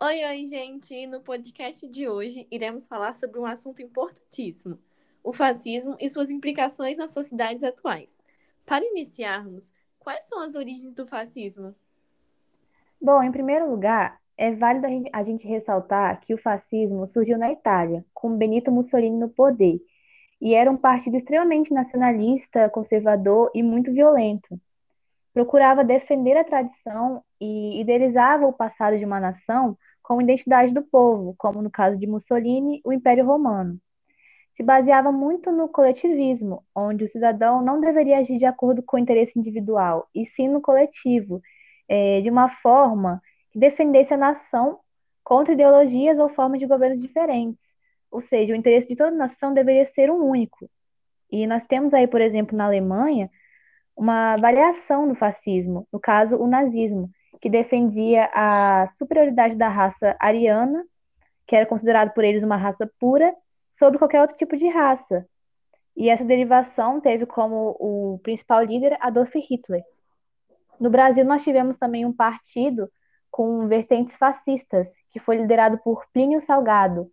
Oi, oi, gente! No podcast de hoje iremos falar sobre um assunto importantíssimo: o fascismo e suas implicações nas sociedades atuais. Para iniciarmos, quais são as origens do fascismo? Bom, em primeiro lugar, é válido a gente, ressaltar que o fascismo surgiu na Itália, com Benito Mussolini no poder, e era um partido extremamente nacionalista, conservador e muito violento. Procurava defender a tradição e idealizava o passado de uma nação como identidade do povo, como no caso de Mussolini, o Império Romano. Se baseava muito no coletivismo, onde o cidadão não deveria agir de acordo com o interesse individual, e sim no coletivo, é, de uma forma que defendesse a nação contra ideologias ou formas de governos diferentes. Ou seja, o interesse de toda nação deveria ser um único. E nós temos aí, por exemplo, na Alemanha, uma variação do fascismo, no caso, o nazismo, que defendia a superioridade da raça ariana, que era considerado por eles uma raça pura, sobre qualquer outro tipo de raça. E essa derivação teve como o principal líder Adolf Hitler. No Brasil, nós tivemos também um partido com vertentes fascistas, que foi liderado por Plínio Salgado.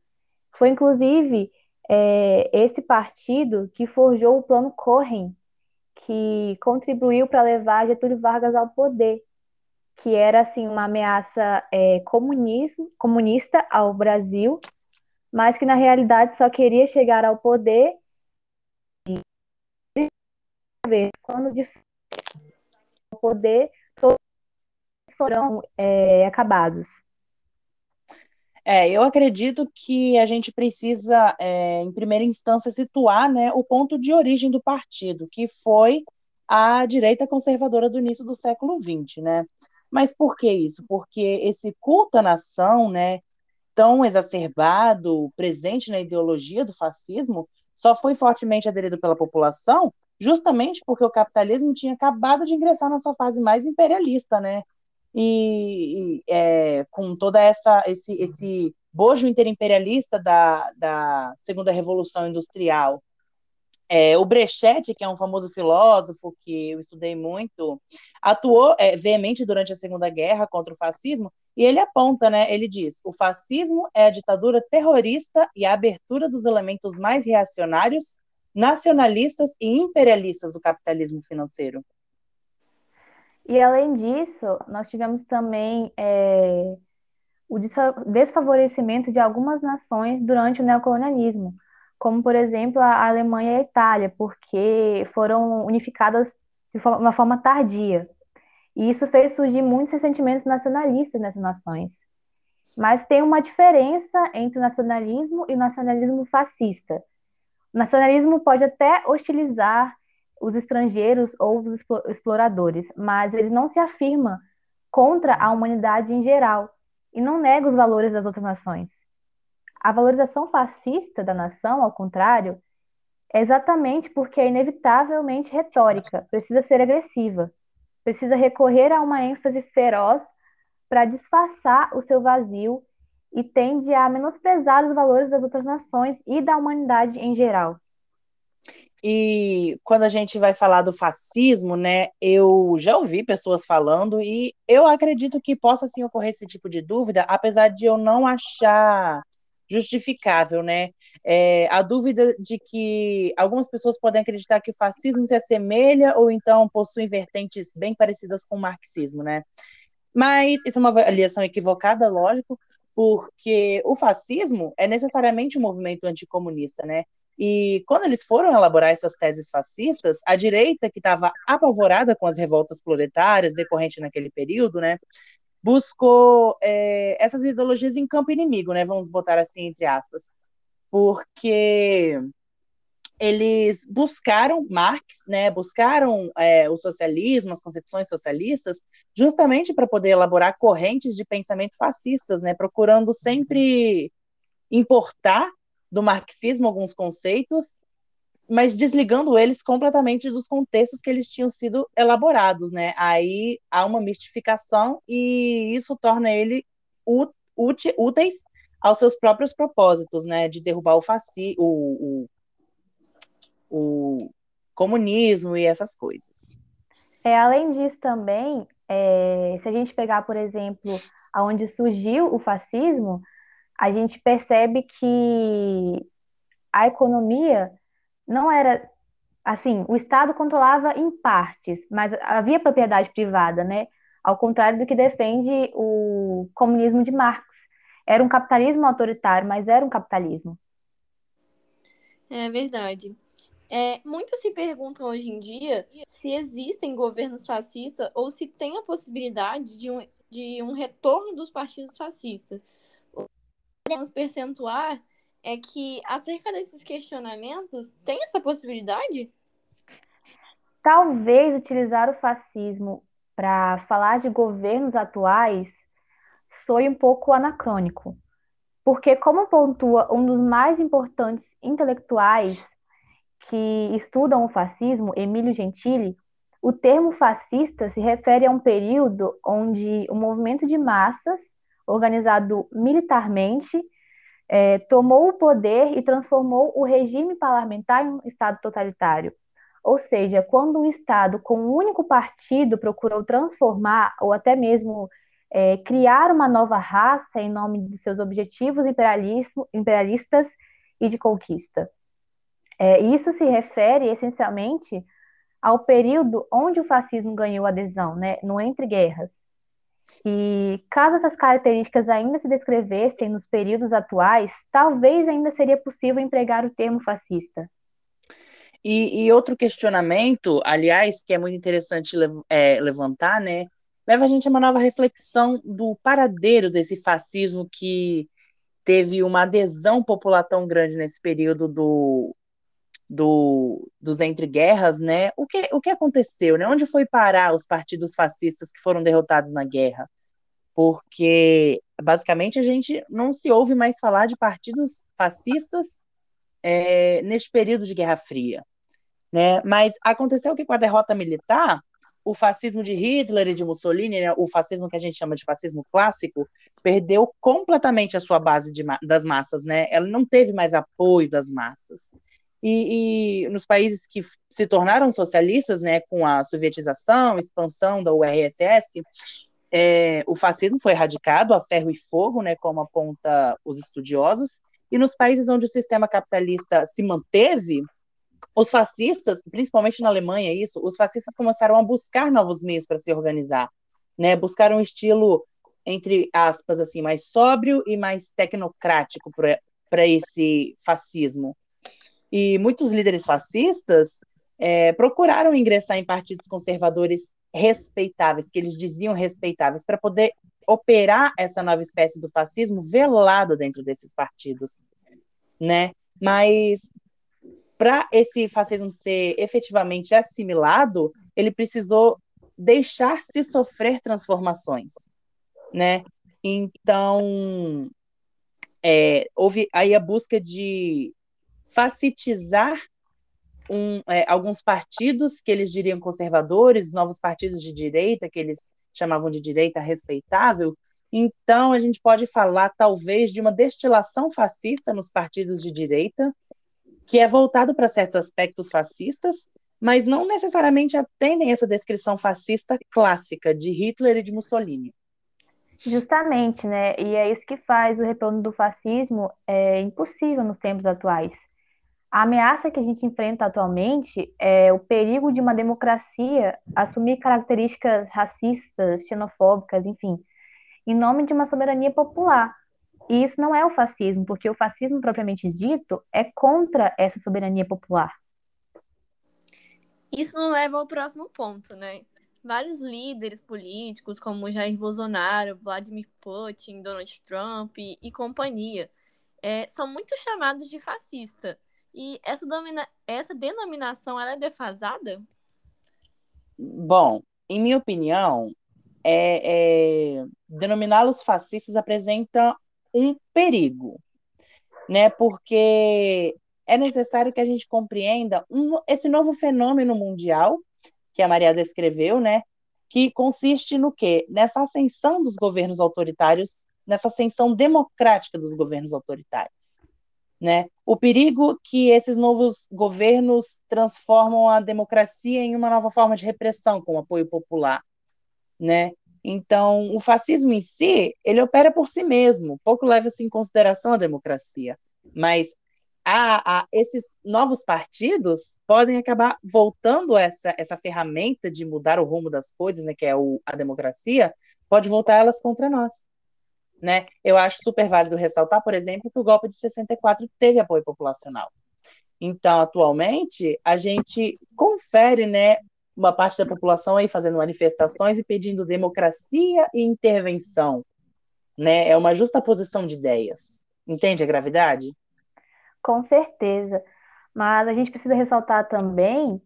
Foi, inclusive, é, esse partido que forjou o Plano Cohen, que contribuiu para levar Getúlio Vargas ao poder, que era assim uma ameaça é, comunismo, comunista ao Brasil, mas que na realidade só queria chegar ao poder e quando de poder todos foram é, acabados. É, eu acredito que a gente precisa, é, em primeira instância, situar né, o ponto de origem do partido, que foi a direita conservadora do início do século XX, né? Mas por que isso? Porque esse culto à nação, né, tão exacerbado, presente na ideologia do fascismo, só foi fortemente aderido pela população justamente porque o capitalismo tinha acabado de ingressar na sua fase mais imperialista, né? E, e é, com toda essa esse, esse bojo interimperialista da, da segunda revolução industrial, é, o Brecht, que é um famoso filósofo que eu estudei muito, atuou é, veemente durante a Segunda Guerra contra o fascismo, e ele aponta, né, ele diz, o fascismo é a ditadura terrorista e a abertura dos elementos mais reacionários, nacionalistas e imperialistas do capitalismo financeiro. E além disso, nós tivemos também é, o desfavorecimento de algumas nações durante o neocolonialismo, como, por exemplo, a Alemanha e a Itália, porque foram unificadas de uma forma tardia. E isso fez surgir muitos ressentimentos nacionalistas nessas nações. Mas tem uma diferença entre o nacionalismo e o nacionalismo fascista. O nacionalismo pode até hostilizar os estrangeiros ou os exploradores, mas ele não se afirma contra a humanidade em geral e não nega os valores das outras nações. A valorização fascista da nação, ao contrário, é exatamente porque é inevitavelmente retórica, precisa ser agressiva, precisa recorrer a uma ênfase feroz para disfarçar o seu vazio e tende a menosprezar os valores das outras nações e da humanidade em geral. E quando a gente vai falar do fascismo, né, eu já ouvi pessoas falando e eu acredito que possa sim ocorrer esse tipo de dúvida, apesar de eu não achar justificável, né? É, a dúvida de que algumas pessoas podem acreditar que o fascismo se assemelha ou então possui vertentes bem parecidas com o marxismo, né? Mas isso é uma avaliação equivocada, lógico, porque o fascismo é necessariamente um movimento anticomunista, né? E quando eles foram elaborar essas teses fascistas, a direita, que estava apavorada com as revoltas proletárias decorrentes naquele período, né, buscou é, essas ideologias em campo inimigo, né? Vamos botar assim entre aspas, porque eles buscaram Marx, né? Buscaram é, o socialismo, as concepções socialistas, justamente para poder elaborar correntes de pensamento fascistas, né? Procurando sempre importar do marxismo alguns conceitos mas desligando eles completamente dos contextos que eles tinham sido elaborados, né? Aí há uma mistificação e isso torna ele úteis aos seus próprios propósitos, né? De derrubar o fascismo, o, o, o comunismo e essas coisas. É, além disso também, é, se a gente pegar, por exemplo, aonde surgiu o fascismo, a gente percebe que a economia não era assim, o Estado controlava em partes, mas havia propriedade privada, né? Ao contrário do que defende o comunismo de Marx. Era um capitalismo autoritário, mas era um capitalismo. É verdade. É, muitos se perguntam hoje em dia se existem governos fascistas ou se tem a possibilidade de um, de um retorno dos partidos fascistas. Podemos percentuar é que, acerca desses questionamentos, tem essa possibilidade? Talvez utilizar o fascismo para falar de governos atuais soe um pouco anacrônico, porque, como pontua um dos mais importantes intelectuais que estudam o fascismo, Emílio Gentili, o termo fascista se refere a um período onde o movimento de massas, organizado militarmente, é, tomou o poder e transformou o regime parlamentar em um Estado totalitário. Ou seja, quando um Estado com um único partido procurou transformar ou até mesmo é, criar uma nova raça em nome dos seus objetivos imperialistas e de conquista. É, isso se refere essencialmente ao período onde o fascismo ganhou adesão, né, no entre guerras. E caso essas características ainda se descrevessem nos períodos atuais, talvez ainda seria possível empregar o termo fascista. E, e outro questionamento, aliás, que é muito interessante é, levantar, né, leva a gente a uma nova reflexão do paradeiro desse fascismo que teve uma adesão popular tão grande nesse período do, do, dos entreguerras, né? O que, o que aconteceu, né? Onde foi parar os partidos fascistas que foram derrotados na guerra? Porque, basicamente, a gente não se ouve mais falar de partidos fascistas é, neste período de Guerra Fria. Né? Mas aconteceu que com a derrota militar, o fascismo de Hitler e de Mussolini, né, o fascismo que a gente chama de fascismo clássico, perdeu completamente a sua base de, das massas, né? Ela não teve mais apoio das massas. E, e, nos países que se tornaram socialistas, né, com a sovietização, expansão da URSS, é, o fascismo foi erradicado a ferro e fogo, né, como aponta os estudiosos, e nos países onde o sistema capitalista se manteve, os fascistas, principalmente na Alemanha, isso, os fascistas começaram a buscar novos meios para se organizar, né, buscar um estilo entre aspas assim mais sóbrio e mais tecnocrático para esse fascismo. E muitos líderes fascistas é, procuraram ingressar em partidos conservadores respeitáveis, que eles diziam respeitáveis, para poder operar essa nova espécie do fascismo velado dentro desses partidos, né? Mas para esse fascismo ser efetivamente assimilado, ele precisou deixar-se sofrer transformações, né? Então, é, houve aí a busca de facilitizar um, é, alguns partidos que eles diriam conservadores, novos partidos de direita, que eles chamavam de direita respeitável. Então, a gente pode falar, talvez, de uma destilação fascista nos partidos de direita, que é voltado para certos aspectos fascistas, mas não necessariamente atendem essa descrição fascista clássica de Hitler e de Mussolini. Justamente, né? E é isso que faz o retorno do fascismo é, impossível nos tempos atuais. A ameaça que a gente enfrenta atualmente é o perigo de uma democracia assumir características racistas, xenofóbicas, enfim, em nome de uma soberania popular. E isso não é o fascismo, porque o fascismo propriamente dito é contra essa soberania popular. Isso nos leva ao próximo ponto, né? Vários líderes políticos, como Jair Bolsonaro, Vladimir Putin, Donald Trump e, e companhia, é, são muito chamados de fascista. E essa, domina... essa denominação ela é defasada? Bom, em minha opinião, é, é... denominá-los fascistas apresenta um perigo, né? Porque é necessário que a gente compreenda um, esse novo fenômeno mundial que a Maria descreveu, né? Que consiste no quê? Nessa ascensão dos governos autoritários, nessa ascensão democrática dos governos autoritários. Né? O perigo que esses novos governos transformam a democracia em uma nova forma de repressão com apoio popular. né? Então, o fascismo em si, ele opera por si mesmo, pouco leva-se em consideração a democracia. Mas a, a, esses novos partidos podem acabar voltando essa, essa ferramenta de mudar o rumo das coisas, né, que é o, a democracia, pode voltar elas contra nós. Né? Eu acho super válido ressaltar, por exemplo, que o golpe de 64 teve apoio populacional. Então, atualmente, a gente confere né, uma parte da população aí fazendo manifestações e pedindo democracia e intervenção. Né? É uma justa posição de ideias. Entende a gravidade? Com certeza. Mas a gente precisa ressaltar também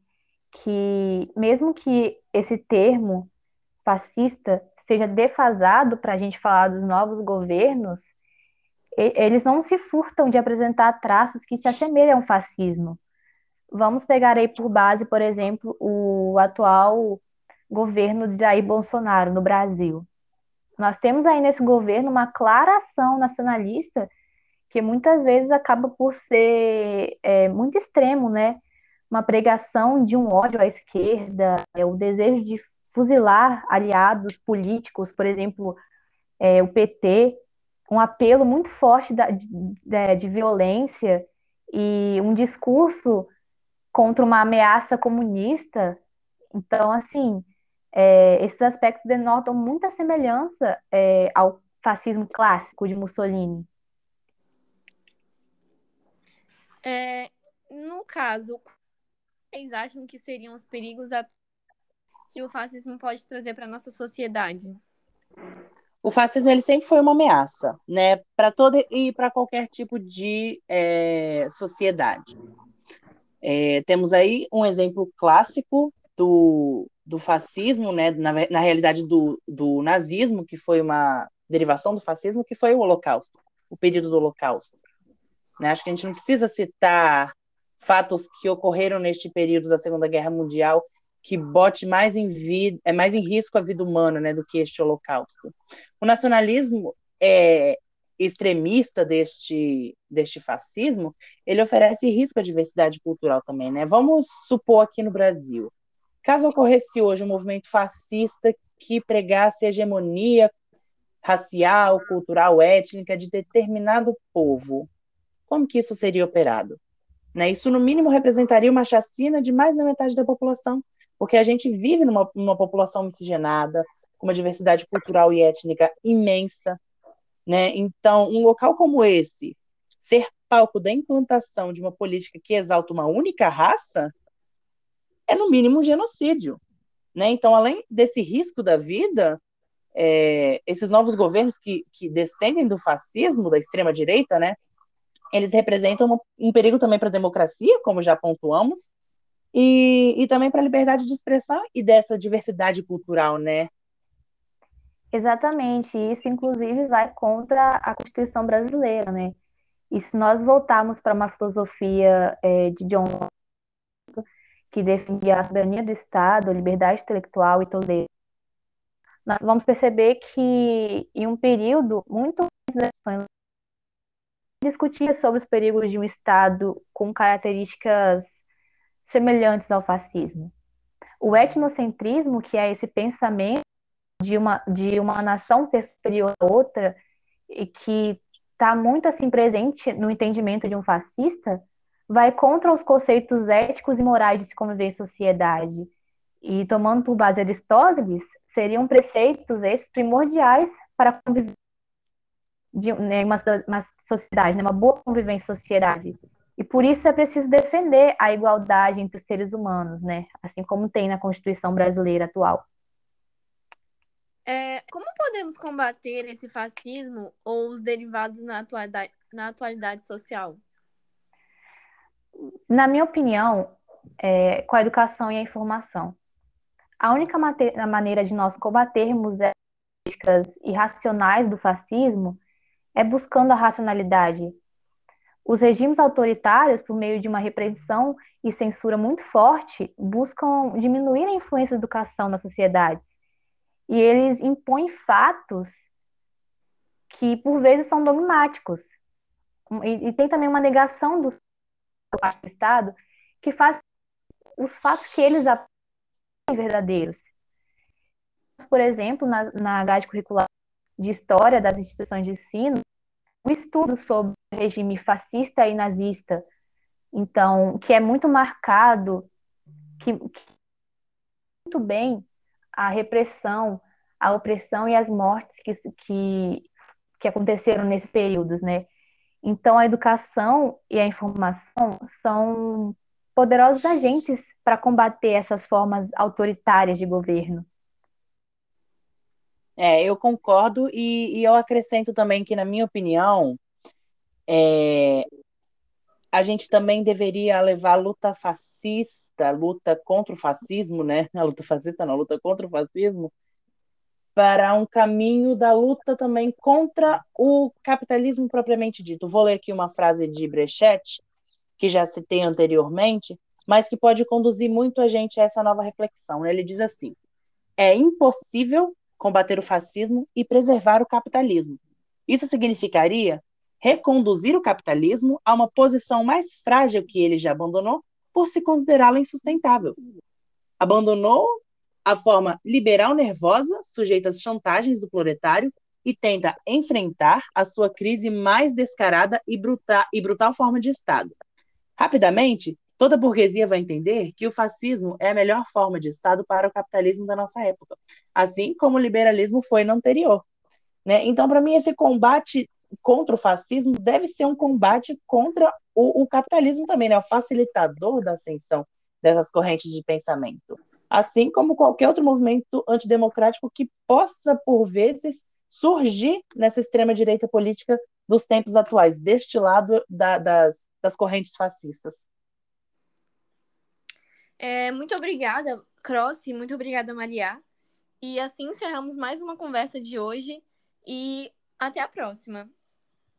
que, mesmo que esse termo fascista esteja defasado para a gente falar dos novos governos, eles não se furtam de apresentar traços que se assemelham ao fascismo. Vamos pegar aí por base, por exemplo, o atual governo de Jair Bolsonaro no Brasil. Nós temos aí nesse governo uma clara ação nacionalista que muitas vezes acaba por ser é, muito extremo, né? Uma pregação de um ódio à esquerda, é, o desejo de fuzilar aliados políticos, por exemplo, é, o PT, um apelo muito forte da, de, de violência e um discurso contra uma ameaça comunista. Então, assim, é, esses aspectos denotam muita semelhança é, ao fascismo clássico de Mussolini. É, no caso, vocês acham que seriam os perigos que o fascismo pode trazer para nossa sociedade? O fascismo ele sempre foi uma ameaça, né, para toda e para qualquer tipo de é, sociedade. É, temos aí um exemplo clássico do, do fascismo, né, na, na realidade do, do nazismo, que foi uma derivação do fascismo, que foi o Holocausto, o período do Holocausto. Né? Acho que a gente não precisa citar fatos que ocorreram neste período da Segunda Guerra Mundial que bote mais em vida, é mais em risco a vida humana, né, do que este Holocausto. O nacionalismo é, extremista deste, deste fascismo, ele oferece risco à diversidade cultural também, né? Vamos supor aqui no Brasil, caso ocorresse hoje um movimento fascista que pregasse hegemonia racial, cultural, étnica de determinado povo, como que isso seria operado? Né? Isso, no mínimo, representaria uma chacina de mais da metade da população, porque a gente vive numa, numa população miscigenada, com uma diversidade cultural e étnica imensa, né? Então, um local como esse, ser palco da implantação de uma política que exalta uma única raça, é no mínimo um genocídio. Né? Então, além desse risco da vida, é, esses novos governos que, que descendem do fascismo, da extrema-direita, né? eles representam um perigo também para a democracia, como já pontuamos, e, e também para a liberdade de expressão e dessa diversidade cultural, né? Exatamente, isso inclusive vai contra a Constituição brasileira, né? E se nós voltarmos para uma filosofia é, de John Locke, que defendia a soberania do Estado, a liberdade intelectual e tolerância, nós vamos perceber que em um período muito discutia sobre os perigos de um Estado com características semelhantes ao fascismo. O etnocentrismo, que é esse pensamento de uma, de uma nação ser superior a outra e que está muito assim presente no entendimento de um fascista, vai contra os conceitos éticos e morais de se conviver em sociedade. E tomando por base Aristóteles, seriam preceitos esses primordiais para conviver de né, uma, uma sociedade, né, uma boa convivência em sociedade. E por isso é preciso defender a igualdade entre os seres humanos, né? Assim como tem na Constituição brasileira atual. É, como podemos combater esse fascismo ou os derivados na atualidade, na atualidade social? Na minha opinião, é, com a educação e a informação. A única maneira de nós combatermos as políticas irracionais do fascismo é buscando a racionalidade. Os regimes autoritários, por meio de uma repressão e censura muito forte, buscam diminuir a influência da educação nas sociedades. E eles impõem fatos que, por vezes, são dogmáticos. E, e tem também uma negação do, do Estado que faz os fatos que eles apontam verdadeiros. por exemplo, na, na grade curricular de História das Instituições de Ensino, estudo sobre o regime fascista e nazista, então, que é muito marcado, que, que muito bem a repressão, a opressão e as mortes que, que, que aconteceram nesses períodos, né? Então, a educação e a informação são poderosos agentes para combater essas formas autoritárias de governo. É, eu concordo e, e eu acrescento também que, na minha opinião, é, a gente também deveria levar a luta fascista, a luta contra o fascismo, né? A luta fascista não, a luta contra o fascismo, para um caminho da luta também contra o capitalismo propriamente dito. Vou ler aqui uma frase de Brecht, que já citei anteriormente, mas que pode conduzir muito a gente a essa nova reflexão. Ele diz assim: é impossível combater o fascismo e preservar o capitalismo. Isso significaria reconduzir o capitalismo a uma posição mais frágil que ele já abandonou por se considerá-lo insustentável. Abandonou a forma liberal nervosa, sujeita às chantagens do proletário, e tenta enfrentar a sua crise mais descarada e, brutal, e brutal forma de Estado. Rapidamente, Toda burguesia vai entender que o fascismo é a melhor forma de Estado para o capitalismo da nossa época, assim como o liberalismo foi no anterior. Né? Então, para mim, esse combate contra o fascismo deve ser um combate contra o, o capitalismo também, né? o facilitador da ascensão dessas correntes de pensamento. Assim como qualquer outro movimento antidemocrático que possa, por vezes, surgir nessa extrema-direita política dos tempos atuais, deste lado da, das, das correntes fascistas. É, muito obrigada, Cross, muito obrigada, Maria. E assim encerramos mais uma conversa de hoje e até a próxima.